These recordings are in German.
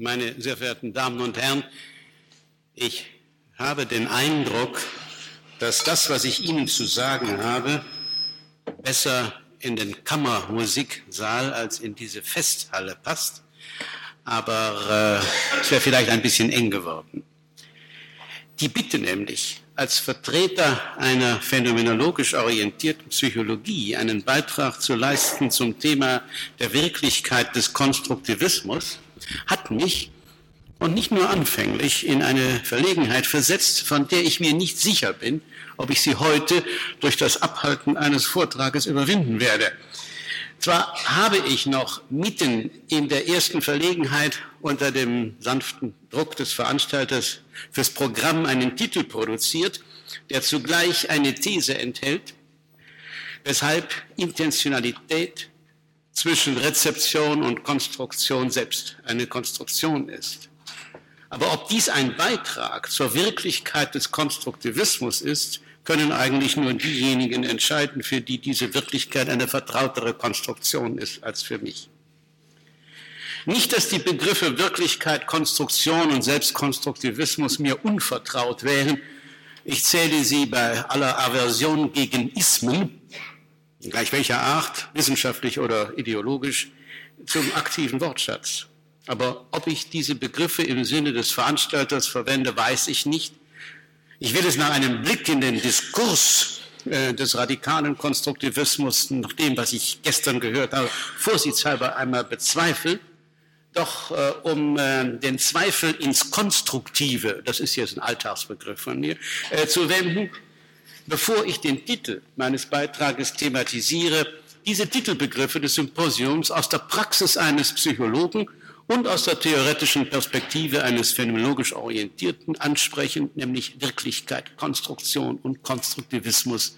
meine sehr verehrten Damen und Herren, ich habe den Eindruck, dass das, was ich Ihnen zu sagen habe, besser in den Kammermusiksaal als in diese Festhalle passt. Aber äh, es wäre vielleicht ein bisschen eng geworden. Die Bitte nämlich, als Vertreter einer phänomenologisch orientierten Psychologie einen Beitrag zu leisten zum Thema der Wirklichkeit des Konstruktivismus, hat mich und nicht nur anfänglich in eine Verlegenheit versetzt, von der ich mir nicht sicher bin, ob ich sie heute durch das Abhalten eines Vortrages überwinden werde. Zwar habe ich noch mitten in der ersten Verlegenheit unter dem sanften Druck des Veranstalters fürs Programm einen Titel produziert, der zugleich eine These enthält, weshalb Intentionalität zwischen Rezeption und Konstruktion selbst eine Konstruktion ist. Aber ob dies ein Beitrag zur Wirklichkeit des Konstruktivismus ist, können eigentlich nur diejenigen entscheiden, für die diese Wirklichkeit eine vertrautere Konstruktion ist als für mich. Nicht, dass die Begriffe Wirklichkeit, Konstruktion und Selbstkonstruktivismus mir unvertraut wären. Ich zähle sie bei aller Aversion gegen Ismen, gleich welcher Art, wissenschaftlich oder ideologisch, zum aktiven Wortschatz. Aber ob ich diese Begriffe im Sinne des Veranstalters verwende, weiß ich nicht. Ich will es nach einem Blick in den Diskurs äh, des radikalen Konstruktivismus, nach dem, was ich gestern gehört habe, vorsichtshalber einmal bezweifeln. Doch äh, um äh, den Zweifel ins Konstruktive, das ist jetzt ein Alltagsbegriff von mir, äh, zu wenden, bevor ich den Titel meines Beitrages thematisiere, diese Titelbegriffe des Symposiums aus der Praxis eines Psychologen und aus der theoretischen Perspektive eines phänomenologisch Orientierten ansprechen, nämlich Wirklichkeit, Konstruktion und Konstruktivismus.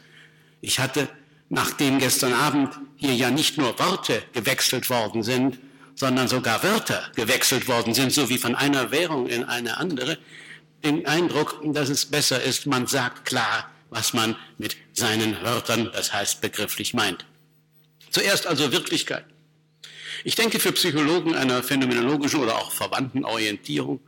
Ich hatte, nachdem gestern Abend hier ja nicht nur Worte gewechselt worden sind, sondern sogar Wörter gewechselt worden sind, so wie von einer Währung in eine andere, den Eindruck, dass es besser ist, man sagt klar, was man mit seinen Wörtern, das heißt begrifflich meint. Zuerst also Wirklichkeit. Ich denke, für Psychologen einer phänomenologischen oder auch verwandten Orientierung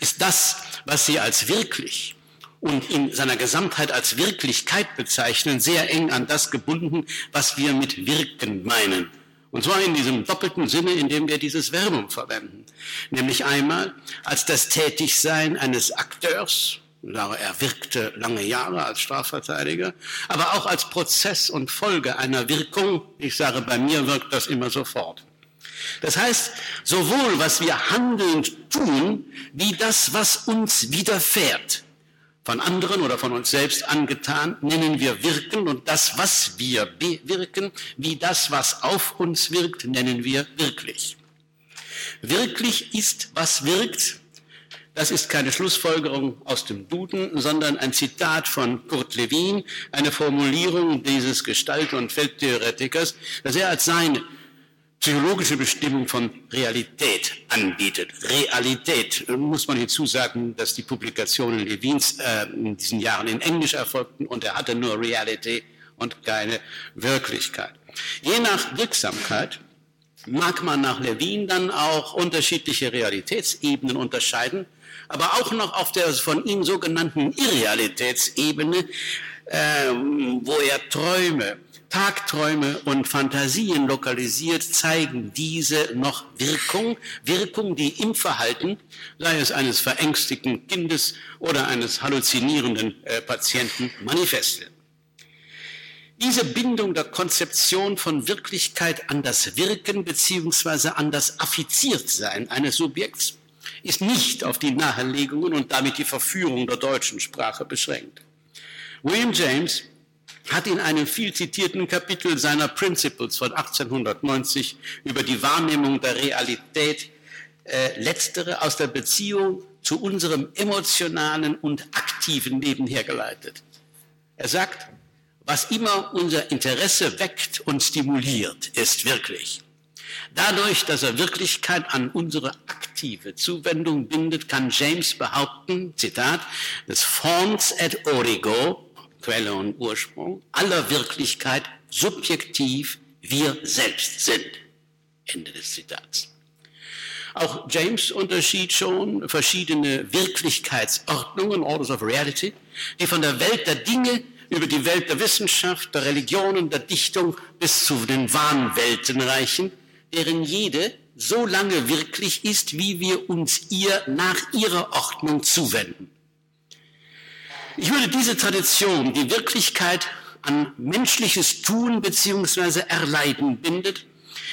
ist das, was sie als wirklich und in seiner Gesamtheit als Wirklichkeit bezeichnen, sehr eng an das gebunden, was wir mit wirken meinen. Und zwar in diesem doppelten Sinne, in dem wir dieses Verbum verwenden. Nämlich einmal als das Tätigsein eines Akteurs, er wirkte lange Jahre als Strafverteidiger, aber auch als Prozess und Folge einer Wirkung. Ich sage, bei mir wirkt das immer sofort. Das heißt, sowohl was wir handelnd tun, wie das, was uns widerfährt. Von anderen oder von uns selbst angetan, nennen wir wirken und das, was wir bewirken, wie das, was auf uns wirkt, nennen wir wirklich. Wirklich ist, was wirkt, das ist keine Schlussfolgerung aus dem Duden, sondern ein Zitat von Kurt Lewin, eine Formulierung dieses Gestalt- und Feldtheoretikers, das er als seine psychologische Bestimmung von Realität anbietet. Realität, muss man hinzusagen, dass die Publikationen Levins äh, in diesen Jahren in Englisch erfolgten und er hatte nur Reality und keine Wirklichkeit. Je nach Wirksamkeit mag man nach Levin dann auch unterschiedliche Realitätsebenen unterscheiden, aber auch noch auf der von ihm sogenannten Irrealitätsebene, äh, wo er Träume, Tagträume und Fantasien lokalisiert, zeigen diese noch Wirkung, Wirkung, die im Verhalten, sei es eines verängstigten Kindes oder eines halluzinierenden äh, Patienten, manifest wird. Diese Bindung der Konzeption von Wirklichkeit an das Wirken beziehungsweise an das Affiziertsein eines Subjekts ist nicht auf die Nahelegungen und damit die Verführung der deutschen Sprache beschränkt. William James hat in einem viel zitierten Kapitel seiner Principles von 1890 über die Wahrnehmung der Realität äh, letztere aus der Beziehung zu unserem emotionalen und aktiven Leben hergeleitet. Er sagt, was immer unser Interesse weckt und stimuliert, ist wirklich. Dadurch, dass er Wirklichkeit an unsere aktive Zuwendung bindet, kann James behaupten, Zitat, des forms et origo, Quelle und Ursprung, aller Wirklichkeit subjektiv wir selbst sind. Ende des Zitats. Auch James unterschied schon verschiedene Wirklichkeitsordnungen, Orders of Reality, die von der Welt der Dinge über die Welt der Wissenschaft, der Religion und der Dichtung bis zu den Wahnwelten reichen, deren jede so lange wirklich ist, wie wir uns ihr nach ihrer Ordnung zuwenden. Ich würde diese Tradition, die Wirklichkeit an menschliches Tun bzw. Erleiden bindet,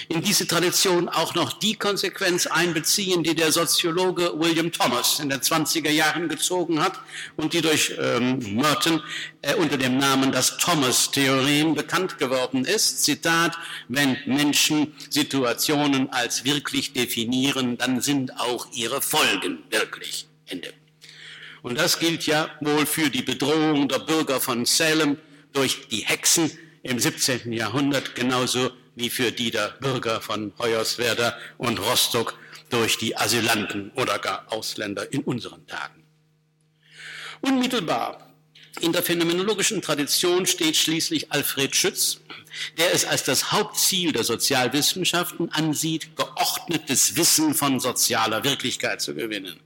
in diese Tradition auch noch die Konsequenz einbeziehen, die der Soziologe William Thomas in den 20er Jahren gezogen hat und die durch ähm, Merton äh, unter dem Namen das Thomas-Theorem bekannt geworden ist. Zitat, wenn Menschen Situationen als wirklich definieren, dann sind auch ihre Folgen wirklich. Ende. Und das gilt ja wohl für die Bedrohung der Bürger von Salem durch die Hexen im 17. Jahrhundert genauso wie für die der Bürger von Hoyerswerda und Rostock durch die Asylanten oder gar Ausländer in unseren Tagen. Unmittelbar in der phänomenologischen Tradition steht schließlich Alfred Schütz, der es als das Hauptziel der Sozialwissenschaften ansieht, geordnetes Wissen von sozialer Wirklichkeit zu gewinnen.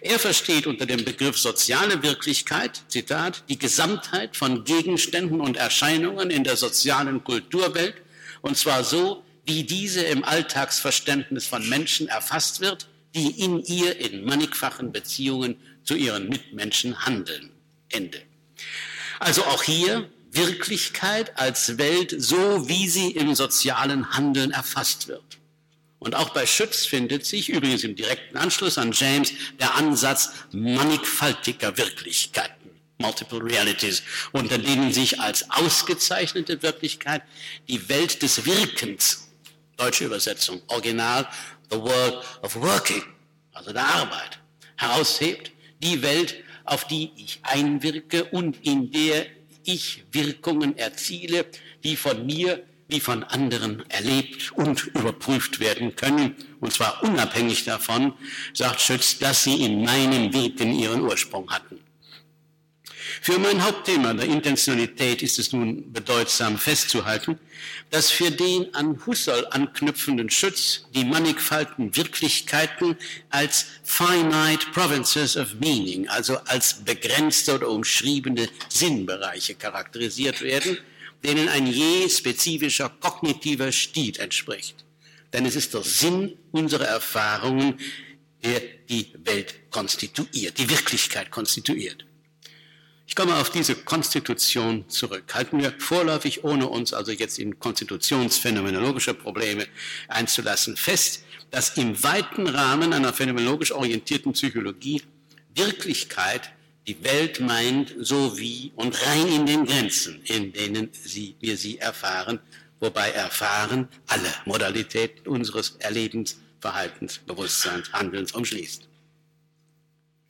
Er versteht unter dem Begriff soziale Wirklichkeit, Zitat, die Gesamtheit von Gegenständen und Erscheinungen in der sozialen Kulturwelt, und zwar so, wie diese im Alltagsverständnis von Menschen erfasst wird, die in ihr in mannigfachen Beziehungen zu ihren Mitmenschen handeln. Ende. Also auch hier Wirklichkeit als Welt so, wie sie im sozialen Handeln erfasst wird. Und auch bei Schütz findet sich, übrigens im direkten Anschluss an James, der Ansatz mannigfaltiger Wirklichkeiten, multiple realities, unter denen sich als ausgezeichnete Wirklichkeit die Welt des Wirkens, deutsche Übersetzung, Original, the world of working, also der Arbeit, heraushebt, die Welt, auf die ich einwirke und in der ich Wirkungen erziele, die von mir wie von anderen erlebt und überprüft werden können, und zwar unabhängig davon, sagt Schütz, dass sie in meinem Wirken ihren Ursprung hatten. Für mein Hauptthema der Intentionalität ist es nun bedeutsam festzuhalten, dass für den an Husserl anknüpfenden Schütz die mannigfalten Wirklichkeiten als finite provinces of meaning, also als begrenzte oder umschriebene Sinnbereiche charakterisiert werden, denen ein je spezifischer kognitiver Stil entspricht. Denn es ist der Sinn unserer Erfahrungen, der die Welt konstituiert, die Wirklichkeit konstituiert. Ich komme auf diese Konstitution zurück. Halten wir vorläufig, ohne uns also jetzt in konstitutionsphänomenologische Probleme einzulassen, fest, dass im weiten Rahmen einer phänomenologisch orientierten Psychologie Wirklichkeit die Welt meint, so wie und rein in den Grenzen, in denen sie, wir sie erfahren, wobei erfahren alle Modalitäten unseres Erlebens, Verhaltens, Bewusstseins, Handelns umschließt.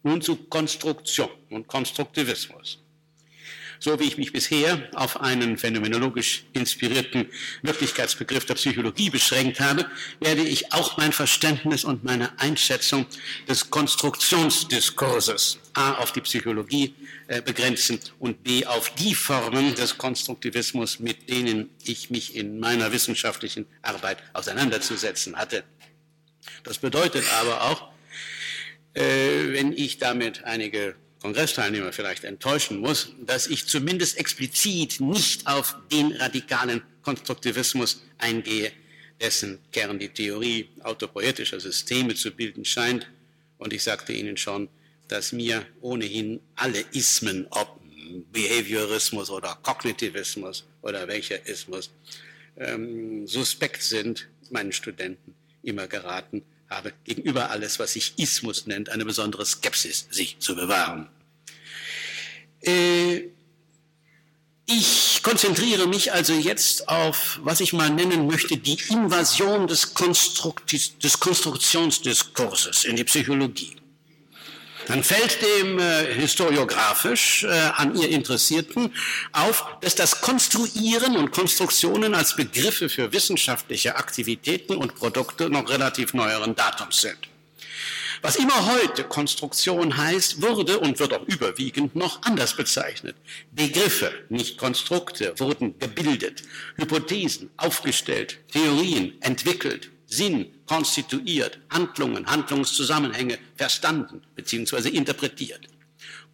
Nun zu Konstruktion und Konstruktivismus. So wie ich mich bisher auf einen phänomenologisch inspirierten Wirklichkeitsbegriff der Psychologie beschränkt habe, werde ich auch mein Verständnis und meine Einschätzung des Konstruktionsdiskurses A auf die Psychologie äh, begrenzen und B auf die Formen des Konstruktivismus, mit denen ich mich in meiner wissenschaftlichen Arbeit auseinanderzusetzen hatte. Das bedeutet aber auch, wenn ich damit einige Kongressteilnehmer vielleicht enttäuschen muss, dass ich zumindest explizit nicht auf den radikalen Konstruktivismus eingehe, dessen Kern die Theorie autopoetischer Systeme zu bilden scheint. Und ich sagte Ihnen schon, dass mir ohnehin alle Ismen, ob Behaviorismus oder Kognitivismus oder welcher Ismus, ähm, suspekt sind, meinen Studenten immer geraten habe, gegenüber alles, was sich Ismus nennt, eine besondere Skepsis sich zu bewahren. Äh, ich konzentriere mich also jetzt auf, was ich mal nennen möchte, die Invasion des, Konstrukti des Konstruktionsdiskurses in die Psychologie. Dann fällt dem äh, historiografisch äh, an ihr Interessierten auf, dass das Konstruieren und Konstruktionen als Begriffe für wissenschaftliche Aktivitäten und Produkte noch relativ neueren Datums sind. Was immer heute Konstruktion heißt, wurde und wird auch überwiegend noch anders bezeichnet. Begriffe, nicht Konstrukte, wurden gebildet, Hypothesen aufgestellt, Theorien entwickelt, Sinn konstituiert, Handlungen, Handlungszusammenhänge verstanden bzw. interpretiert.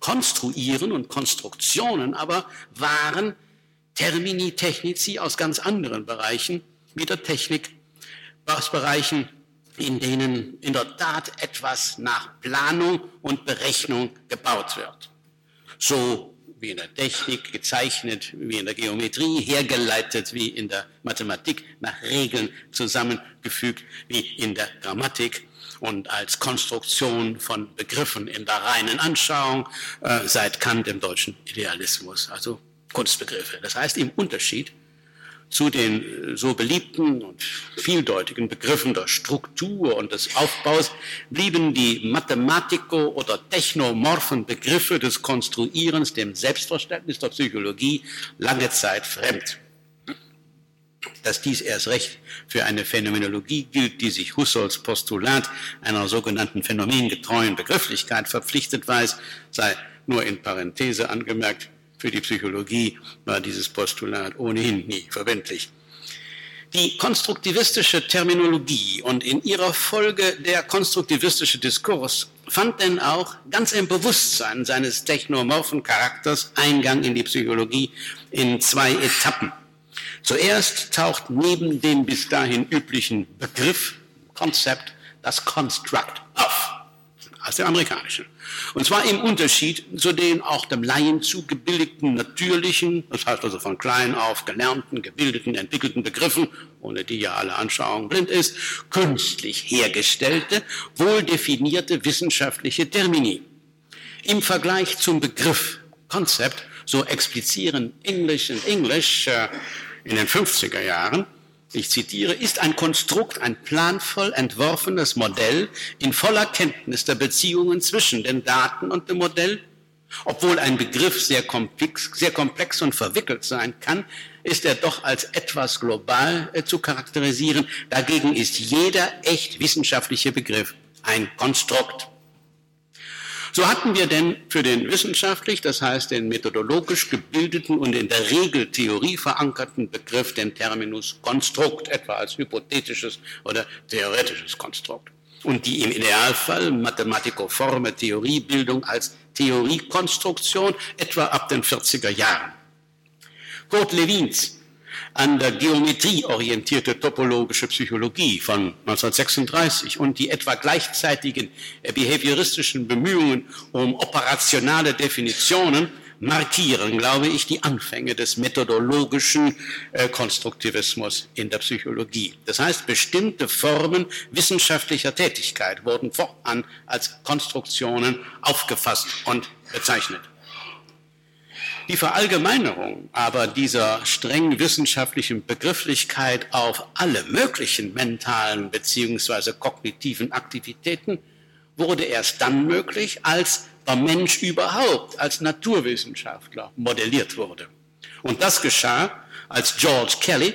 Konstruieren und Konstruktionen aber waren Termini technici aus ganz anderen Bereichen, wie der Technik, aus Bereichen, in denen in der Tat etwas nach Planung und Berechnung gebaut wird. So wie in der Technik gezeichnet, wie in der Geometrie, hergeleitet wie in der Mathematik, nach Regeln zusammengefügt wie in der Grammatik und als Konstruktion von Begriffen in der reinen Anschauung äh, seit Kant im deutschen Idealismus, also Kunstbegriffe. Das heißt, im Unterschied zu den so beliebten und vieldeutigen Begriffen der Struktur und des Aufbaus blieben die mathematiko- oder technomorphen Begriffe des Konstruierens dem Selbstverständnis der Psychologie lange Zeit fremd. Dass dies erst recht für eine Phänomenologie gilt, die sich Husserls Postulat einer sogenannten phänomengetreuen Begrifflichkeit verpflichtet weiß, sei nur in Parenthese angemerkt, für die Psychologie war dieses Postulat ohnehin nie verwendlich. Die konstruktivistische Terminologie und in ihrer Folge der konstruktivistische Diskurs fand denn auch ganz im Bewusstsein seines technomorphen Charakters Eingang in die Psychologie in zwei Etappen. Zuerst taucht neben dem bis dahin üblichen Begriff, Konzept, das Construct auf, aus dem amerikanischen. Und zwar im Unterschied zu den auch dem Laien zugebildeten natürlichen, das heißt also von klein auf gelernten, gebildeten, entwickelten Begriffen, ohne die ja alle Anschauung blind ist, künstlich hergestellte, wohl definierte wissenschaftliche Termini. Im Vergleich zum Begriff Konzept, so explizieren English and English äh, in den 50er Jahren, ich zitiere, ist ein Konstrukt, ein planvoll entworfenes Modell in voller Kenntnis der Beziehungen zwischen den Daten und dem Modell. Obwohl ein Begriff sehr komplex, sehr komplex und verwickelt sein kann, ist er doch als etwas global äh, zu charakterisieren. Dagegen ist jeder echt wissenschaftliche Begriff ein Konstrukt. So hatten wir denn für den wissenschaftlich, das heißt den methodologisch gebildeten und in der Regel Theorie verankerten Begriff den Terminus Konstrukt, etwa als hypothetisches oder theoretisches Konstrukt. Und die im Idealfall mathematikoforme Theoriebildung als Theoriekonstruktion, etwa ab den 40er Jahren. Kurt Lewins an der Geometrie orientierte topologische Psychologie von 1936 und die etwa gleichzeitigen behavioristischen Bemühungen um operationale Definitionen markieren, glaube ich, die Anfänge des methodologischen äh, Konstruktivismus in der Psychologie. Das heißt, bestimmte Formen wissenschaftlicher Tätigkeit wurden fortan als Konstruktionen aufgefasst und bezeichnet. Die Verallgemeinerung aber dieser streng wissenschaftlichen Begrifflichkeit auf alle möglichen mentalen bzw. kognitiven Aktivitäten wurde erst dann möglich, als der Mensch überhaupt als Naturwissenschaftler modelliert wurde. Und das geschah, als George Kelly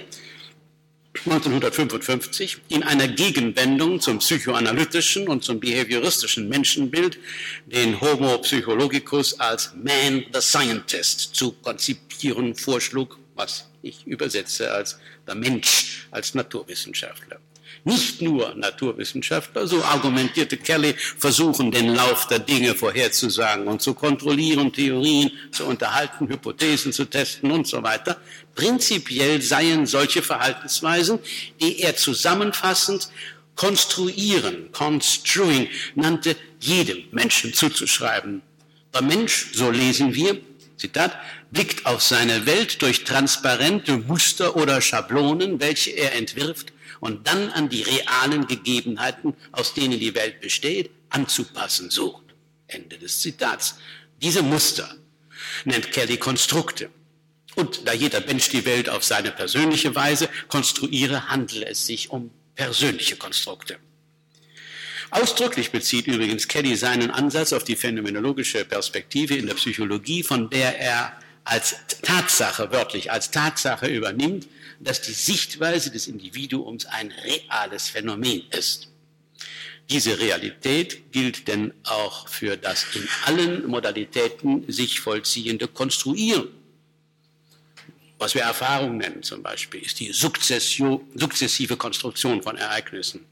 1955 in einer Gegenwendung zum psychoanalytischen und zum behavioristischen Menschenbild den Homo psychologicus als Man the Scientist zu konzipieren vorschlug, was ich übersetze als der Mensch als Naturwissenschaftler. Nicht nur Naturwissenschaftler, so argumentierte Kelly, versuchen den Lauf der Dinge vorherzusagen und zu kontrollieren, Theorien zu unterhalten, Hypothesen zu testen und so weiter. Prinzipiell seien solche Verhaltensweisen, die er zusammenfassend konstruieren, construing nannte, jedem Menschen zuzuschreiben. Der Mensch, so lesen wir, Zitat, blickt auf seine Welt durch transparente Muster oder Schablonen, welche er entwirft und dann an die realen Gegebenheiten, aus denen die Welt besteht, anzupassen sucht. Ende des Zitats. Diese Muster nennt Kelly Konstrukte. Und da jeder Mensch die Welt auf seine persönliche Weise konstruiere, handele es sich um persönliche Konstrukte. Ausdrücklich bezieht übrigens Kelly seinen Ansatz auf die phänomenologische Perspektive in der Psychologie, von der er als Tatsache, wörtlich als Tatsache übernimmt, dass die Sichtweise des Individuums ein reales Phänomen ist. Diese Realität gilt denn auch für das in allen Modalitäten sich vollziehende Konstruieren. Was wir Erfahrung nennen zum Beispiel, ist die sukzessive Konstruktion von Ereignissen.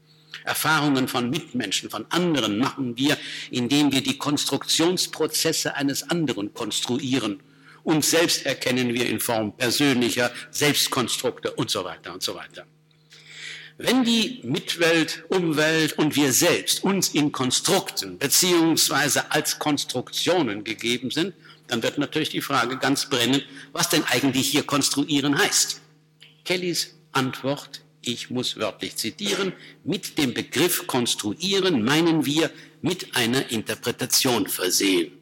Erfahrungen von Mitmenschen, von anderen machen wir, indem wir die Konstruktionsprozesse eines anderen konstruieren. Uns selbst erkennen wir in Form persönlicher Selbstkonstrukte und so weiter und so weiter. Wenn die Mitwelt, Umwelt und wir selbst uns in Konstrukten beziehungsweise als Konstruktionen gegeben sind, dann wird natürlich die Frage ganz brennend, was denn eigentlich hier konstruieren heißt. Kellys Antwort, ich muss wörtlich zitieren, mit dem Begriff konstruieren meinen wir mit einer Interpretation versehen.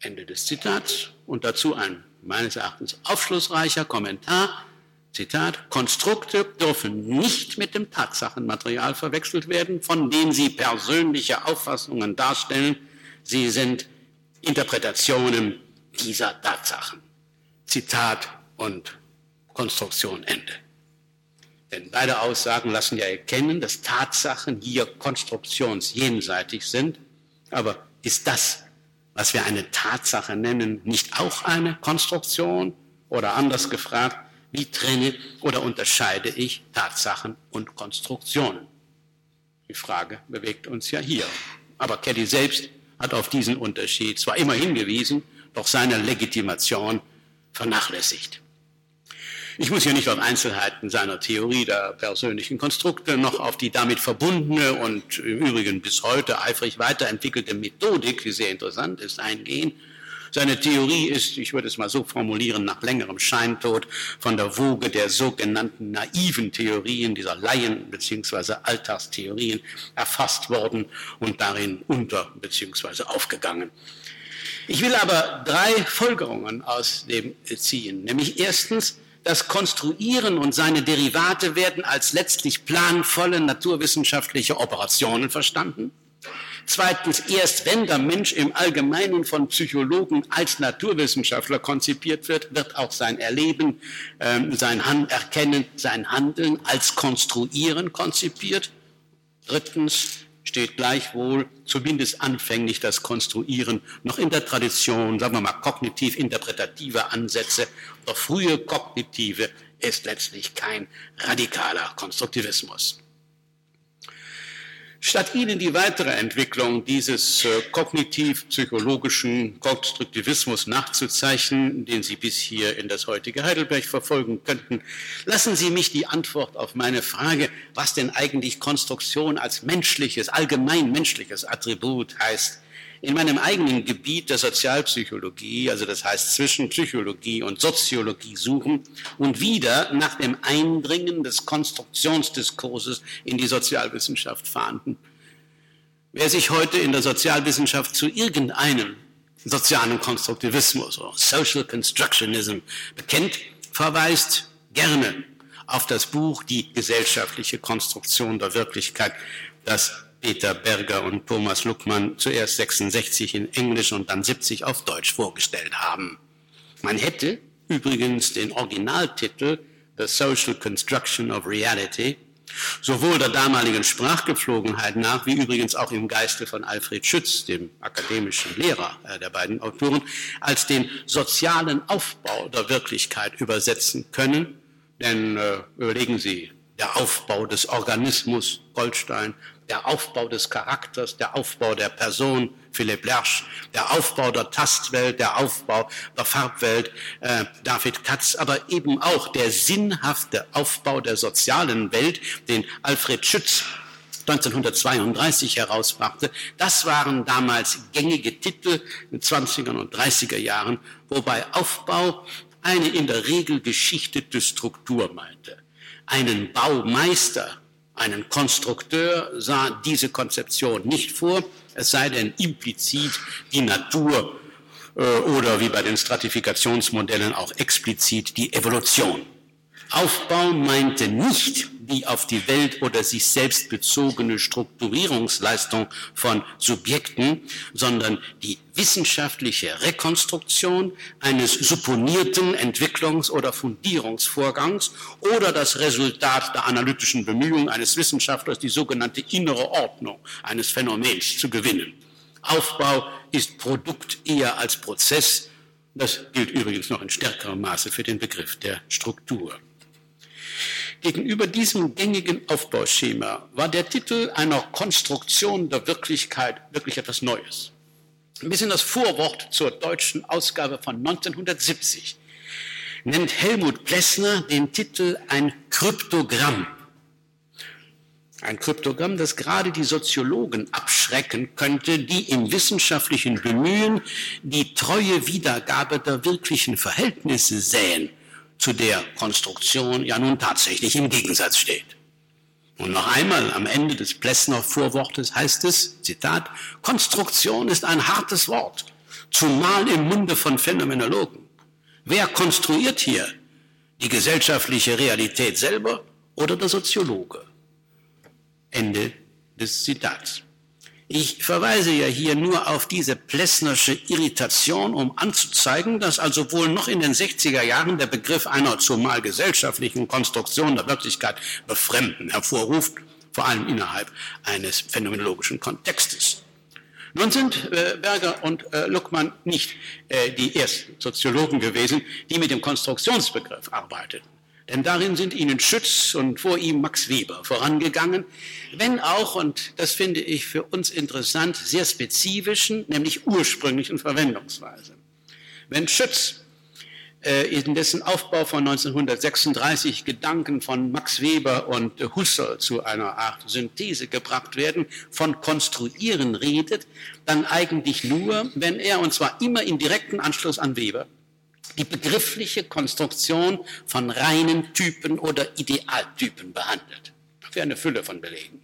Ende des Zitats und dazu ein meines Erachtens aufschlussreicher Kommentar. Zitat, Konstrukte dürfen nicht mit dem Tatsachenmaterial verwechselt werden, von dem sie persönliche Auffassungen darstellen. Sie sind Interpretationen dieser Tatsachen. Zitat und Konstruktion Ende. Denn beide Aussagen lassen ja erkennen, dass Tatsachen hier konstruktionsjenseitig sind. Aber ist das, was wir eine Tatsache nennen, nicht auch eine Konstruktion? Oder anders gefragt, wie trenne oder unterscheide ich Tatsachen und Konstruktionen? Die Frage bewegt uns ja hier. Aber Kelly selbst hat auf diesen Unterschied zwar immer hingewiesen, doch seine Legitimation vernachlässigt. Ich muss hier nicht auf Einzelheiten seiner Theorie der persönlichen Konstrukte noch auf die damit verbundene und im Übrigen bis heute eifrig weiterentwickelte Methodik, die sehr interessant ist, eingehen. Seine Theorie ist, ich würde es mal so formulieren, nach längerem Scheintod von der Woge der sogenannten naiven Theorien, dieser Laien- bzw. Alltagstheorien erfasst worden und darin unter bzw. aufgegangen. Ich will aber drei Folgerungen aus dem ziehen, nämlich erstens, das Konstruieren und seine Derivate werden als letztlich planvolle naturwissenschaftliche Operationen verstanden. Zweitens, erst wenn der Mensch im Allgemeinen von Psychologen als Naturwissenschaftler konzipiert wird, wird auch sein Erleben, äh, sein Han Erkennen, sein Handeln als Konstruieren konzipiert. Drittens steht gleichwohl zumindest anfänglich das Konstruieren noch in der Tradition, sagen wir mal, kognitiv-interpretativer Ansätze. Doch frühe kognitive ist letztlich kein radikaler Konstruktivismus. Statt Ihnen die weitere Entwicklung dieses äh, kognitiv-psychologischen Konstruktivismus nachzuzeichnen, den Sie bis hier in das heutige Heidelberg verfolgen könnten, lassen Sie mich die Antwort auf meine Frage, was denn eigentlich Konstruktion als menschliches, allgemein menschliches Attribut heißt, in meinem eigenen Gebiet der Sozialpsychologie, also das heißt zwischen Psychologie und Soziologie suchen und wieder nach dem Eindringen des Konstruktionsdiskurses in die Sozialwissenschaft fahnden. Wer sich heute in der Sozialwissenschaft zu irgendeinem sozialen Konstruktivismus oder Social Constructionism bekennt, verweist gerne auf das Buch Die gesellschaftliche Konstruktion der Wirklichkeit, das Peter Berger und Thomas Luckmann zuerst 66 in Englisch und dann 70 auf Deutsch vorgestellt haben. Man hätte übrigens den Originaltitel The Social Construction of Reality sowohl der damaligen Sprachgepflogenheit nach, wie übrigens auch im Geiste von Alfred Schütz, dem akademischen Lehrer äh, der beiden Autoren, als den sozialen Aufbau der Wirklichkeit übersetzen können. Denn äh, überlegen Sie, der Aufbau des Organismus, Goldstein, der Aufbau des Charakters, der Aufbau der Person, Philipp Lersch, der Aufbau der Tastwelt, der Aufbau der Farbwelt, äh, David Katz, aber eben auch der sinnhafte Aufbau der sozialen Welt, den Alfred Schütz 1932 herausbrachte, das waren damals gängige Titel in 20er und 30er Jahren, wobei Aufbau eine in der Regel geschichtete Struktur meinte. Einen Baumeister einen Konstrukteur sah diese Konzeption nicht vor, es sei denn implizit die Natur äh, oder wie bei den Stratifikationsmodellen auch explizit die Evolution. Aufbau meinte nicht die auf die Welt oder sich selbst bezogene Strukturierungsleistung von Subjekten, sondern die wissenschaftliche Rekonstruktion eines supponierten Entwicklungs- oder Fundierungsvorgangs oder das Resultat der analytischen Bemühungen eines Wissenschaftlers, die sogenannte innere Ordnung eines Phänomens zu gewinnen. Aufbau ist Produkt eher als Prozess. Das gilt übrigens noch in stärkerem Maße für den Begriff der Struktur. Gegenüber diesem gängigen Aufbauschema war der Titel einer Konstruktion der Wirklichkeit wirklich etwas Neues. Ein bisschen das Vorwort zur deutschen Ausgabe von 1970 nennt Helmut Plessner den Titel ein Kryptogramm. Ein Kryptogramm, das gerade die Soziologen abschrecken könnte, die im wissenschaftlichen Bemühen die treue Wiedergabe der wirklichen Verhältnisse säen, zu der Konstruktion ja nun tatsächlich im Gegensatz steht. Und noch einmal am Ende des Plessner Vorwortes heißt es, Zitat, Konstruktion ist ein hartes Wort, zumal im Munde von Phänomenologen. Wer konstruiert hier? Die gesellschaftliche Realität selber oder der Soziologe? Ende des Zitats. Ich verweise ja hier nur auf diese plessnersche Irritation, um anzuzeigen, dass also wohl noch in den 60er Jahren der Begriff einer zumal gesellschaftlichen Konstruktion der Wirklichkeit befremden hervorruft, vor allem innerhalb eines phänomenologischen Kontextes. Nun sind äh, Berger und äh, Luckmann nicht äh, die ersten Soziologen gewesen, die mit dem Konstruktionsbegriff arbeiteten. Denn darin sind ihnen Schütz und vor ihm Max Weber vorangegangen, wenn auch, und das finde ich für uns interessant, sehr spezifischen, nämlich ursprünglichen Verwendungsweise. Wenn Schütz äh, in dessen Aufbau von 1936 Gedanken von Max Weber und Husserl zu einer Art Synthese gebracht werden, von Konstruieren redet, dann eigentlich nur, wenn er, und zwar immer in direkten Anschluss an Weber, die begriffliche Konstruktion von reinen Typen oder Idealtypen behandelt. Für eine Fülle von Belegen.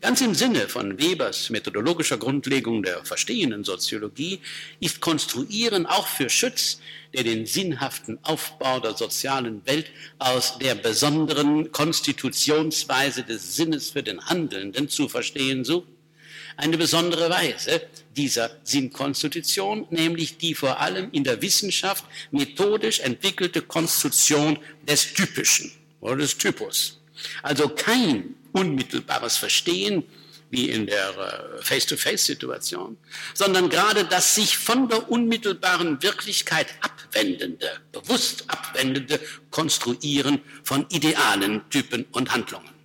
Ganz im Sinne von Webers methodologischer Grundlegung der verstehenden Soziologie ist Konstruieren auch für Schütz, der den sinnhaften Aufbau der sozialen Welt aus der besonderen Konstitutionsweise des Sinnes für den Handelnden zu verstehen sucht, eine besondere Weise dieser Sinnkonstitution, nämlich die vor allem in der Wissenschaft methodisch entwickelte Konstitution des Typischen oder des Typus. Also kein unmittelbares Verstehen wie in der äh, Face-to-Face-Situation, sondern gerade das sich von der unmittelbaren Wirklichkeit abwendende, bewusst abwendende Konstruieren von idealen Typen und Handlungen.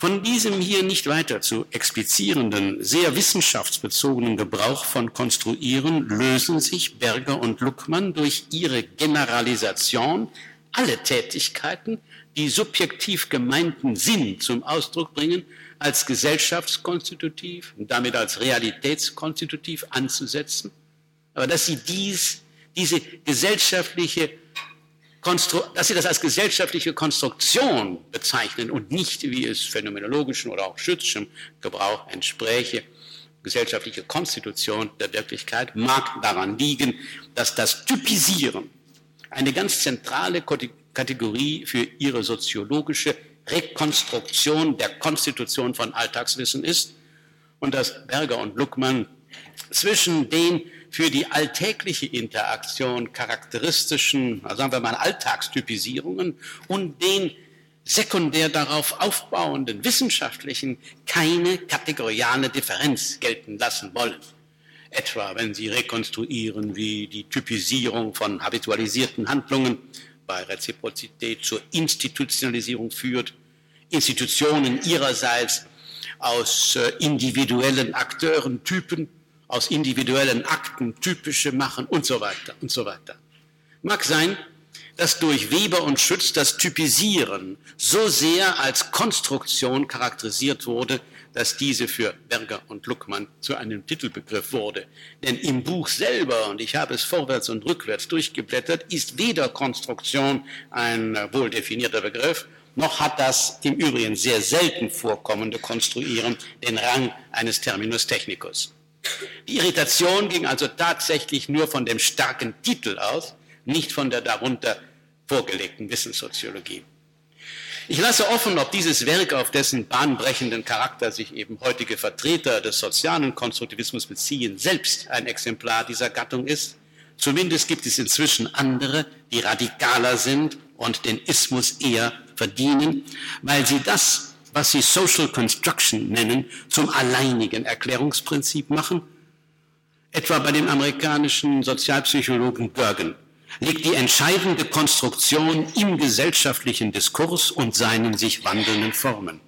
Von diesem hier nicht weiter zu explizierenden, sehr wissenschaftsbezogenen Gebrauch von Konstruieren lösen sich Berger und Luckmann durch ihre Generalisation alle Tätigkeiten, die subjektiv gemeinten Sinn zum Ausdruck bringen, als gesellschaftskonstitutiv und damit als realitätskonstitutiv anzusetzen. Aber dass sie dies, diese gesellschaftliche Konstru dass sie das als gesellschaftliche Konstruktion bezeichnen und nicht, wie es phänomenologischen oder auch schützschem Gebrauch entspräche, gesellschaftliche Konstitution der Wirklichkeit, mag daran liegen, dass das Typisieren eine ganz zentrale Kategorie für ihre soziologische Rekonstruktion der Konstitution von Alltagswissen ist und dass Berger und Luckmann zwischen den für die alltägliche Interaktion charakteristischen, also sagen wir mal Alltagstypisierungen und den sekundär darauf aufbauenden wissenschaftlichen keine kategoriale Differenz gelten lassen wollen. Etwa wenn sie rekonstruieren, wie die Typisierung von habitualisierten Handlungen bei Reziprozität zur Institutionalisierung führt, Institutionen ihrerseits aus äh, individuellen Akteurentypen, aus individuellen Akten typische machen und so weiter und so weiter. Mag sein, dass durch Weber und Schütz das Typisieren so sehr als Konstruktion charakterisiert wurde, dass diese für Berger und Luckmann zu einem Titelbegriff wurde. Denn im Buch selber, und ich habe es vorwärts und rückwärts durchgeblättert, ist weder Konstruktion ein wohl definierter Begriff, noch hat das im Übrigen sehr selten vorkommende Konstruieren den Rang eines Terminus technicus. Die Irritation ging also tatsächlich nur von dem starken Titel aus, nicht von der darunter vorgelegten Wissenssoziologie. Ich lasse offen, ob dieses Werk, auf dessen bahnbrechenden Charakter sich eben heutige Vertreter des sozialen Konstruktivismus beziehen, selbst ein Exemplar dieser Gattung ist. Zumindest gibt es inzwischen andere, die radikaler sind und den Ismus eher verdienen, weil sie das, was sie Social Construction nennen, zum alleinigen Erklärungsprinzip machen. Etwa bei dem amerikanischen Sozialpsychologen Bergen, liegt die entscheidende Konstruktion im gesellschaftlichen Diskurs und seinen sich wandelnden Formen.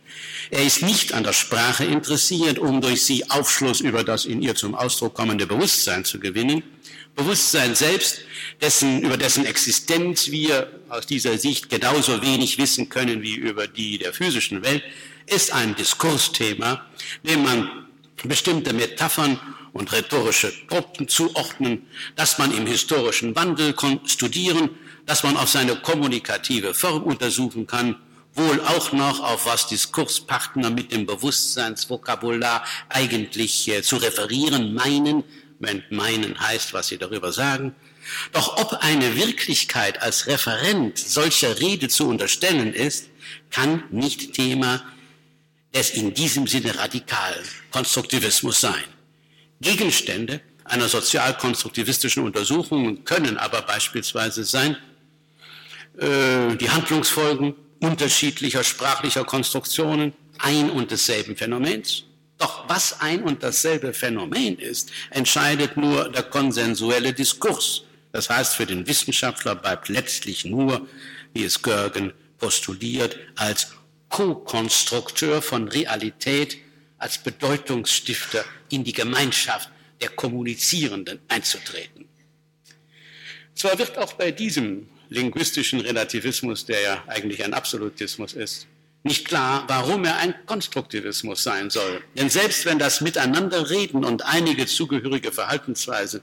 Er ist nicht an der Sprache interessiert, um durch sie Aufschluss über das in ihr zum Ausdruck kommende Bewusstsein zu gewinnen. Bewusstsein selbst, dessen, über dessen Existenz wir aus dieser Sicht genauso wenig wissen können wie über die der physischen Welt, ist ein Diskursthema, dem man bestimmte Metaphern und rhetorische Gruppen zuordnen, dass man im historischen Wandel studieren, dass man auf seine kommunikative Form untersuchen kann, wohl auch noch auf was Diskurspartner mit dem Bewusstseinsvokabular eigentlich äh, zu referieren meinen, wenn meinen heißt, was sie darüber sagen. Doch ob eine Wirklichkeit als Referent solcher Rede zu unterstellen ist, kann nicht Thema des in diesem Sinne radikalen Konstruktivismus sein. Gegenstände einer sozialkonstruktivistischen Untersuchung können aber beispielsweise sein, äh, die Handlungsfolgen unterschiedlicher sprachlicher Konstruktionen ein und desselben Phänomens. Doch was ein und dasselbe Phänomen ist, entscheidet nur der konsensuelle Diskurs. Das heißt, für den Wissenschaftler bleibt letztlich nur, wie es Görgen postuliert, als Co-Konstrukteur von Realität, als Bedeutungsstifter in die Gemeinschaft der Kommunizierenden einzutreten. Zwar wird auch bei diesem linguistischen Relativismus, der ja eigentlich ein Absolutismus ist, nicht klar, warum er ein Konstruktivismus sein soll. Denn selbst wenn das Miteinanderreden und einige zugehörige Verhaltensweisen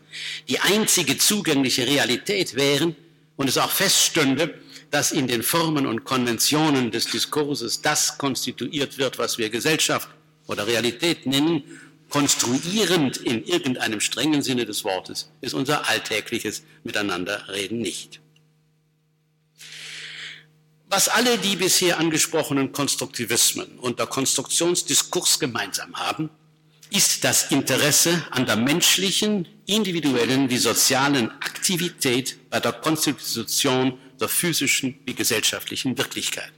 die einzige zugängliche Realität wären und es auch feststünde, dass in den Formen und Konventionen des Diskurses das konstituiert wird, was wir Gesellschaft oder Realität nennen, konstruierend in irgendeinem strengen Sinne des Wortes, ist unser alltägliches Miteinanderreden nicht. Was alle die bisher angesprochenen Konstruktivismen und der Konstruktionsdiskurs gemeinsam haben, ist das Interesse an der menschlichen, individuellen wie sozialen Aktivität bei der Konstitution der physischen wie gesellschaftlichen Wirklichkeit.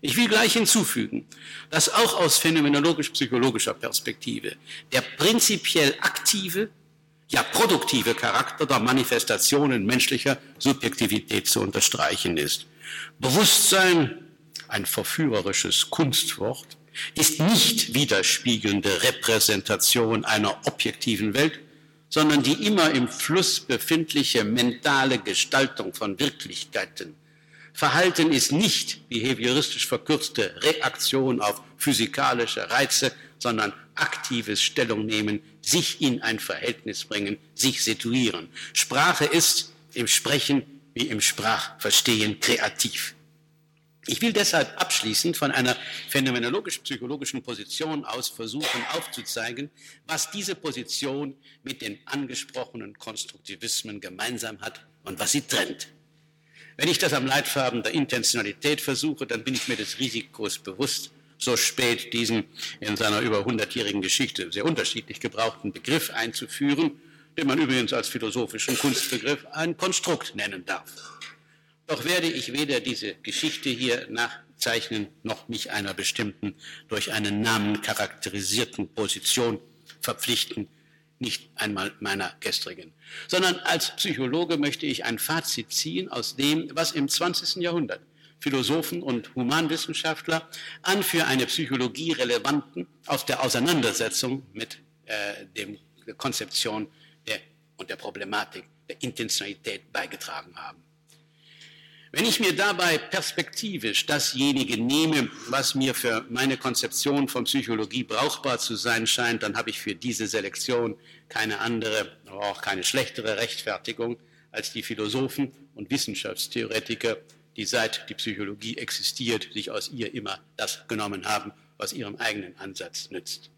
Ich will gleich hinzufügen, dass auch aus phänomenologisch-psychologischer Perspektive der prinzipiell aktive, ja produktive Charakter der Manifestationen menschlicher Subjektivität zu unterstreichen ist. Bewusstsein, ein verführerisches Kunstwort, ist nicht widerspiegelnde Repräsentation einer objektiven Welt, sondern die immer im Fluss befindliche mentale Gestaltung von Wirklichkeiten. Verhalten ist nicht behavioristisch verkürzte Reaktion auf physikalische Reize, sondern aktives Stellungnehmen, sich in ein Verhältnis bringen, sich situieren. Sprache ist im Sprechen wie im Sprachverstehen kreativ. Ich will deshalb abschließend von einer phänomenologisch-psychologischen Position aus versuchen aufzuzeigen, was diese Position mit den angesprochenen Konstruktivismen gemeinsam hat und was sie trennt. Wenn ich das am Leitfaden der Intentionalität versuche, dann bin ich mir des Risikos bewusst, so spät diesen in seiner über hundertjährigen Geschichte sehr unterschiedlich gebrauchten Begriff einzuführen, den man übrigens als philosophischen Kunstbegriff ein Konstrukt nennen darf. Doch werde ich weder diese Geschichte hier nachzeichnen, noch mich einer bestimmten, durch einen Namen charakterisierten Position verpflichten, nicht einmal meiner gestrigen, sondern als Psychologe möchte ich ein Fazit ziehen aus dem, was im 20. Jahrhundert Philosophen und Humanwissenschaftler an für eine Psychologie relevanten aus der Auseinandersetzung mit äh, dem, Konzeption und der Problematik der Intentionalität beigetragen haben. Wenn ich mir dabei perspektivisch dasjenige nehme, was mir für meine Konzeption von Psychologie brauchbar zu sein scheint, dann habe ich für diese Selektion keine andere, aber auch keine schlechtere Rechtfertigung als die Philosophen und Wissenschaftstheoretiker, die seit die Psychologie existiert, sich aus ihr immer das genommen haben, was ihrem eigenen Ansatz nützt.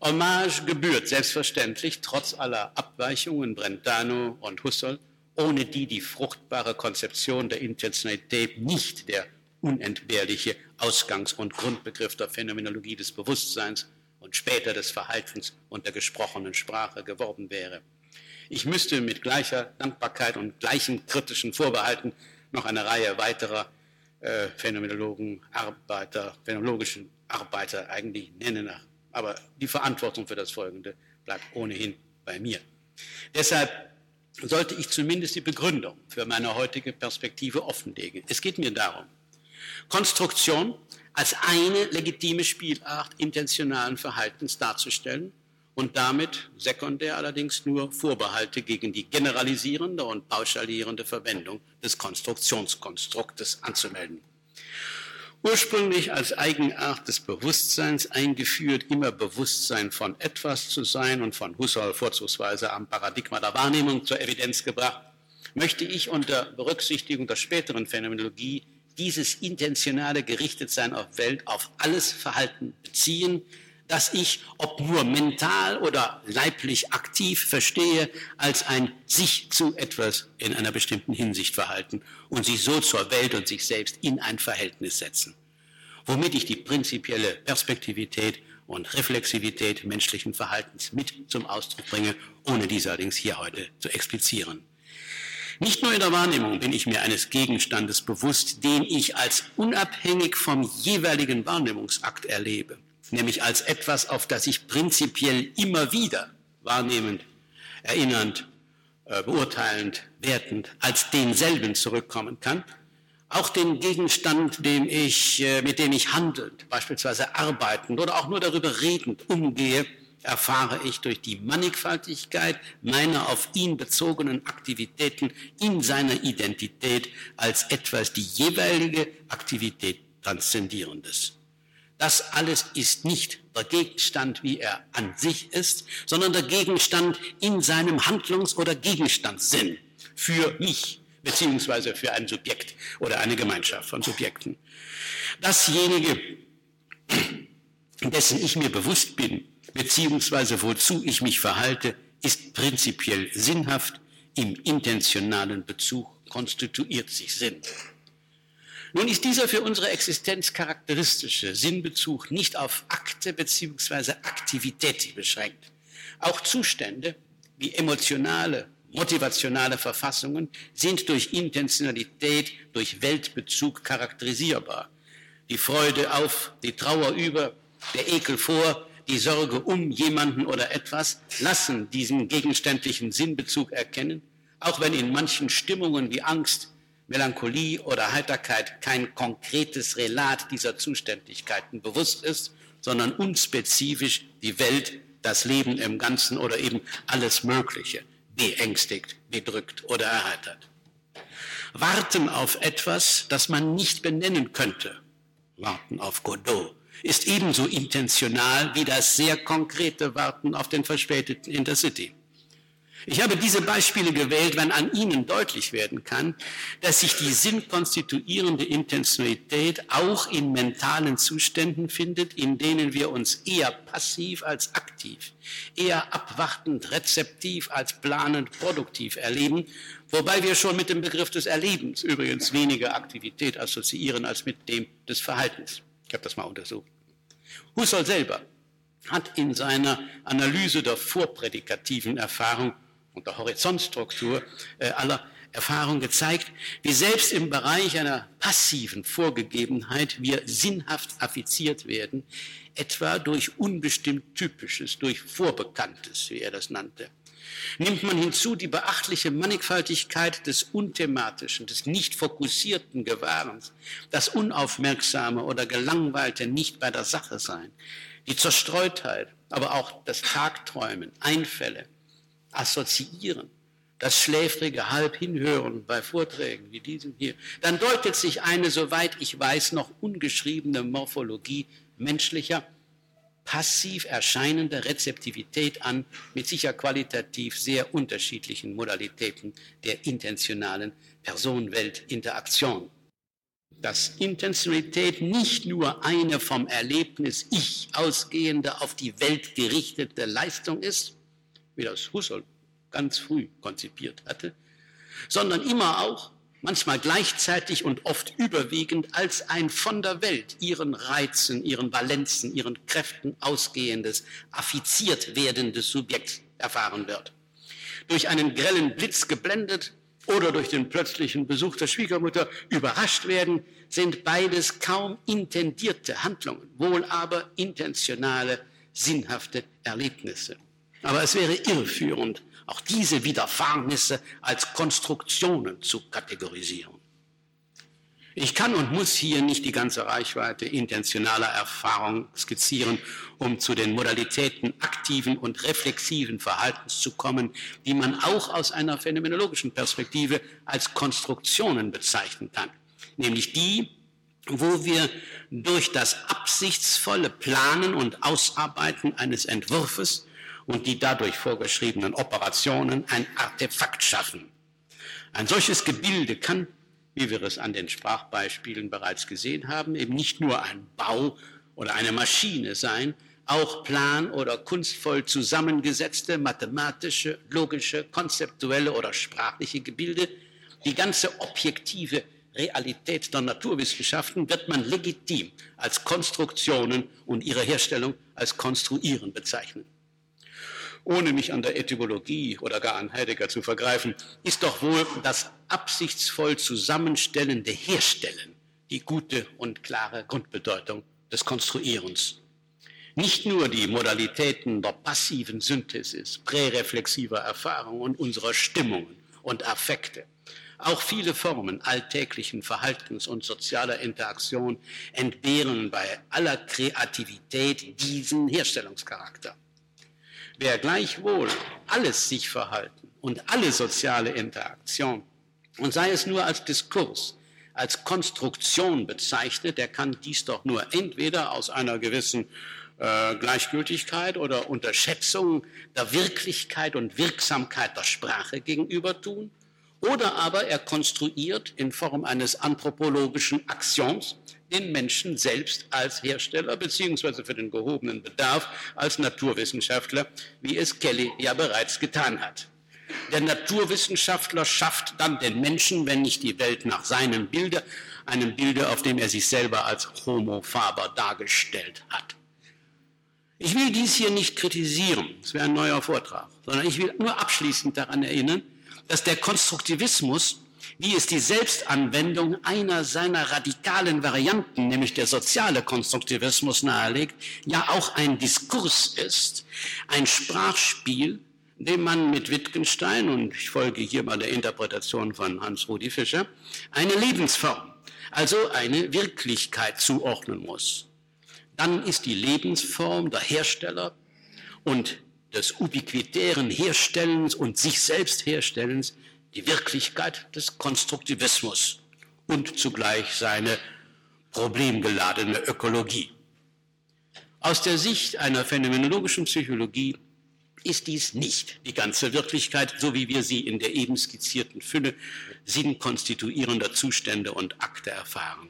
Hommage gebührt selbstverständlich trotz aller Abweichungen Brentano und Husserl ohne die die fruchtbare Konzeption der Intentionalität nicht der unentbehrliche Ausgangs- und Grundbegriff der Phänomenologie des Bewusstseins und später des Verhaltens und der gesprochenen Sprache geworden wäre. Ich müsste mit gleicher Dankbarkeit und gleichen kritischen Vorbehalten noch eine Reihe weiterer äh, Phänomenologen, Arbeiter, phänomenologischen Arbeiter eigentlich nennen, aber die Verantwortung für das Folgende bleibt ohnehin bei mir. Deshalb sollte ich zumindest die Begründung für meine heutige Perspektive offenlegen. Es geht mir darum, Konstruktion als eine legitime Spielart intentionalen Verhaltens darzustellen und damit sekundär allerdings nur Vorbehalte gegen die generalisierende und pauschalierende Verwendung des Konstruktionskonstruktes anzumelden. Ursprünglich als Eigenart des Bewusstseins eingeführt, immer Bewusstsein von etwas zu sein und von Husserl vorzugsweise am Paradigma der Wahrnehmung zur Evidenz gebracht, möchte ich unter Berücksichtigung der späteren Phänomenologie dieses intentionale Gerichtetsein auf Welt auf alles Verhalten beziehen, das ich, ob nur mental oder leiblich aktiv, verstehe, als ein sich zu etwas in einer bestimmten Hinsicht verhalten und sich so zur Welt und sich selbst in ein Verhältnis setzen. Womit ich die prinzipielle Perspektivität und Reflexivität menschlichen Verhaltens mit zum Ausdruck bringe, ohne dies allerdings hier heute zu explizieren. Nicht nur in der Wahrnehmung bin ich mir eines Gegenstandes bewusst, den ich als unabhängig vom jeweiligen Wahrnehmungsakt erlebe nämlich als etwas, auf das ich prinzipiell immer wieder wahrnehmend, erinnernd, äh, beurteilend, wertend als denselben zurückkommen kann, auch den Gegenstand, dem ich, äh, mit dem ich handelnd, beispielsweise arbeitend oder auch nur darüber redend umgehe, erfahre ich durch die Mannigfaltigkeit meiner auf ihn bezogenen Aktivitäten in seiner Identität als etwas die jeweilige Aktivität transzendierendes. Das alles ist nicht der Gegenstand, wie er an sich ist, sondern der Gegenstand in seinem Handlungs- oder Gegenstandssinn für mich beziehungsweise für ein Subjekt oder eine Gemeinschaft von Subjekten. Dasjenige, dessen ich mir bewusst bin, beziehungsweise wozu ich mich verhalte, ist prinzipiell sinnhaft, im intentionalen Bezug konstituiert sich Sinn. Nun ist dieser für unsere Existenz charakteristische Sinnbezug nicht auf Akte bzw. Aktivität beschränkt. Auch Zustände wie emotionale, motivationale Verfassungen sind durch Intentionalität, durch Weltbezug charakterisierbar. Die Freude auf, die Trauer über, der Ekel vor, die Sorge um jemanden oder etwas lassen diesen gegenständlichen Sinnbezug erkennen, auch wenn in manchen Stimmungen wie Angst, Melancholie oder Heiterkeit kein konkretes Relat dieser Zuständigkeiten bewusst ist, sondern unspezifisch die Welt, das Leben im Ganzen oder eben alles Mögliche beängstigt, bedrückt oder erheitert. Warten auf etwas, das man nicht benennen könnte, warten auf Godot, ist ebenso intentional wie das sehr konkrete Warten auf den verspäteten Intercity. Ich habe diese Beispiele gewählt, wenn an ihnen deutlich werden kann, dass sich die sinnkonstituierende Intentionalität auch in mentalen Zuständen findet, in denen wir uns eher passiv als aktiv, eher abwartend, rezeptiv als planend, produktiv erleben, wobei wir schon mit dem Begriff des Erlebens übrigens weniger Aktivität assoziieren als mit dem des Verhaltens. Ich habe das mal untersucht. Husserl selber hat in seiner Analyse der vorprädikativen Erfahrung und der Horizontstruktur äh, aller Erfahrung gezeigt, wie selbst im Bereich einer passiven Vorgegebenheit wir sinnhaft affiziert werden, etwa durch unbestimmt Typisches, durch Vorbekanntes, wie er das nannte. Nimmt man hinzu die beachtliche Mannigfaltigkeit des unthematischen, des nicht fokussierten Gewahrens, das unaufmerksame oder gelangweilte nicht bei der Sache sein, die Zerstreutheit, aber auch das Tagträumen, Einfälle, assoziieren, das schläfrige Halbhinhören bei Vorträgen wie diesem hier, dann deutet sich eine, soweit ich weiß, noch ungeschriebene Morphologie menschlicher, passiv erscheinender Rezeptivität an, mit sicher qualitativ sehr unterschiedlichen Modalitäten der intentionalen Personenweltinteraktion. Dass Intentionalität nicht nur eine vom Erlebnis Ich ausgehende auf die Welt gerichtete Leistung ist, wie das Husserl ganz früh konzipiert hatte, sondern immer auch, manchmal gleichzeitig und oft überwiegend als ein von der Welt ihren Reizen, ihren Valenzen, ihren Kräften ausgehendes, affiziert werdendes Subjekt erfahren wird. Durch einen grellen Blitz geblendet oder durch den plötzlichen Besuch der Schwiegermutter überrascht werden, sind beides kaum intendierte Handlungen, wohl aber intentionale, sinnhafte Erlebnisse. Aber es wäre irreführend, auch diese Widerfahrnisse als Konstruktionen zu kategorisieren. Ich kann und muss hier nicht die ganze Reichweite intentionaler Erfahrung skizzieren, um zu den Modalitäten aktiven und reflexiven Verhaltens zu kommen, die man auch aus einer phänomenologischen Perspektive als Konstruktionen bezeichnen kann, nämlich die, wo wir durch das absichtsvolle Planen und Ausarbeiten eines Entwurfs und die dadurch vorgeschriebenen Operationen ein Artefakt schaffen. Ein solches Gebilde kann wie wir es an den Sprachbeispielen bereits gesehen haben, eben nicht nur ein Bau oder eine Maschine sein, auch plan- oder kunstvoll zusammengesetzte mathematische, logische, konzeptuelle oder sprachliche Gebilde, die ganze objektive Realität der Naturwissenschaften wird man legitim als Konstruktionen und ihre Herstellung als Konstruieren bezeichnen ohne mich an der Etymologie oder gar an Heidegger zu vergreifen, ist doch wohl das absichtsvoll zusammenstellende Herstellen die gute und klare Grundbedeutung des Konstruierens. Nicht nur die Modalitäten der passiven Synthesis, präreflexiver Erfahrung und unserer Stimmungen und Affekte, auch viele Formen alltäglichen Verhaltens und sozialer Interaktion entbehren bei aller Kreativität diesen Herstellungscharakter. Wer gleichwohl alles sich verhalten und alle soziale Interaktion, und sei es nur als Diskurs, als Konstruktion bezeichnet, der kann dies doch nur entweder aus einer gewissen äh, Gleichgültigkeit oder Unterschätzung der Wirklichkeit und Wirksamkeit der Sprache gegenüber tun, oder aber er konstruiert in Form eines anthropologischen Axioms den Menschen selbst als Hersteller beziehungsweise für den gehobenen Bedarf als Naturwissenschaftler, wie es Kelly ja bereits getan hat. Der Naturwissenschaftler schafft dann den Menschen, wenn nicht die Welt nach seinem Bilde, einem Bilde, auf dem er sich selber als Homo faber dargestellt hat. Ich will dies hier nicht kritisieren, es wäre ein neuer Vortrag, sondern ich will nur abschließend daran erinnern, dass der Konstruktivismus wie es die Selbstanwendung einer seiner radikalen Varianten, nämlich der soziale Konstruktivismus nahelegt, ja auch ein Diskurs ist, ein Sprachspiel, dem man mit Wittgenstein, und ich folge hier mal der Interpretation von Hans-Rudi Fischer, eine Lebensform, also eine Wirklichkeit zuordnen muss. Dann ist die Lebensform der Hersteller und des ubiquitären Herstellens und sich selbst Herstellens die Wirklichkeit des Konstruktivismus und zugleich seine problemgeladene Ökologie. Aus der Sicht einer phänomenologischen Psychologie ist dies nicht die ganze Wirklichkeit, so wie wir sie in der eben skizzierten Fülle sinnkonstituierender Zustände und Akte erfahren.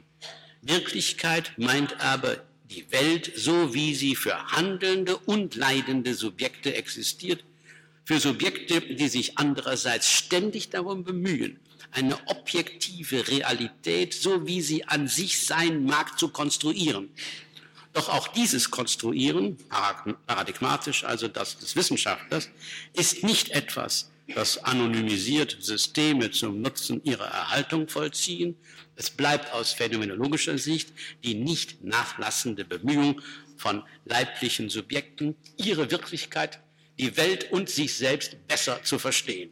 Wirklichkeit meint aber die Welt so, wie sie für handelnde und leidende Subjekte existiert, für Subjekte, die sich andererseits ständig darum bemühen, eine objektive Realität, so wie sie an sich sein mag, zu konstruieren. Doch auch dieses Konstruieren, paradigmatisch also das des Wissenschaftlers, ist nicht etwas, das anonymisiert Systeme zum Nutzen ihrer Erhaltung vollziehen. Es bleibt aus phänomenologischer Sicht die nicht nachlassende Bemühung von leiblichen Subjekten, ihre Wirklichkeit die Welt und sich selbst besser zu verstehen.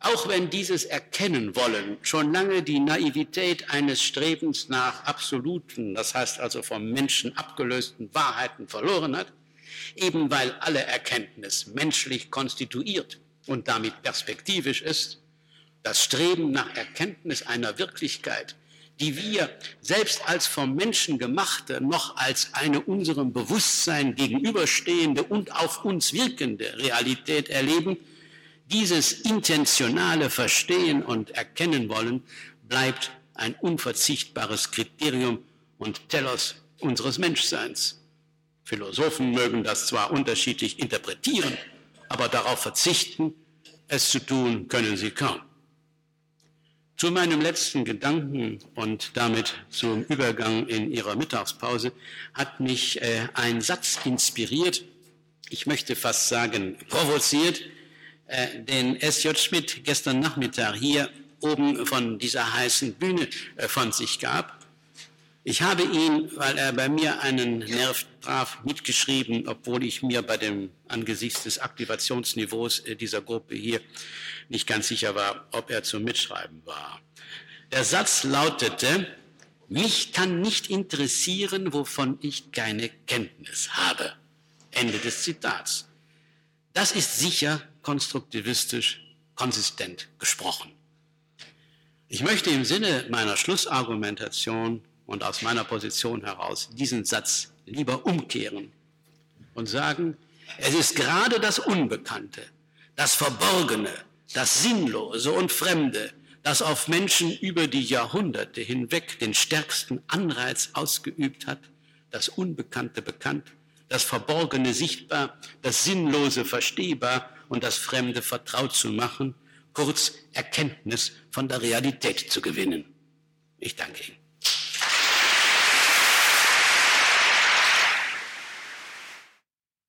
Auch wenn dieses Erkennen wollen schon lange die Naivität eines Strebens nach absoluten, das heißt also vom Menschen abgelösten Wahrheiten verloren hat, eben weil alle Erkenntnis menschlich konstituiert und damit perspektivisch ist, das Streben nach Erkenntnis einer Wirklichkeit, die wir selbst als vom Menschen gemachte, noch als eine unserem Bewusstsein gegenüberstehende und auf uns wirkende Realität erleben, dieses intentionale Verstehen und Erkennen wollen, bleibt ein unverzichtbares Kriterium und Telos unseres Menschseins. Philosophen mögen das zwar unterschiedlich interpretieren, aber darauf verzichten, es zu tun, können sie kaum. Zu meinem letzten Gedanken und damit zum Übergang in Ihrer Mittagspause hat mich äh, ein Satz inspiriert, ich möchte fast sagen provoziert, äh, den S.J. Schmidt gestern Nachmittag hier oben von dieser heißen Bühne äh, von sich gab. Ich habe ihn, weil er bei mir einen Nerv traf, mitgeschrieben, obwohl ich mir bei dem angesichts des Aktivationsniveaus äh, dieser Gruppe hier nicht ganz sicher war, ob er zum Mitschreiben war. Der Satz lautete, mich kann nicht interessieren, wovon ich keine Kenntnis habe. Ende des Zitats. Das ist sicher konstruktivistisch konsistent gesprochen. Ich möchte im Sinne meiner Schlussargumentation und aus meiner Position heraus diesen Satz lieber umkehren und sagen, es ist gerade das Unbekannte, das Verborgene, das Sinnlose und Fremde, das auf Menschen über die Jahrhunderte hinweg den stärksten Anreiz ausgeübt hat, das Unbekannte bekannt, das Verborgene sichtbar, das Sinnlose verstehbar und das Fremde vertraut zu machen, kurz Erkenntnis von der Realität zu gewinnen. Ich danke Ihnen.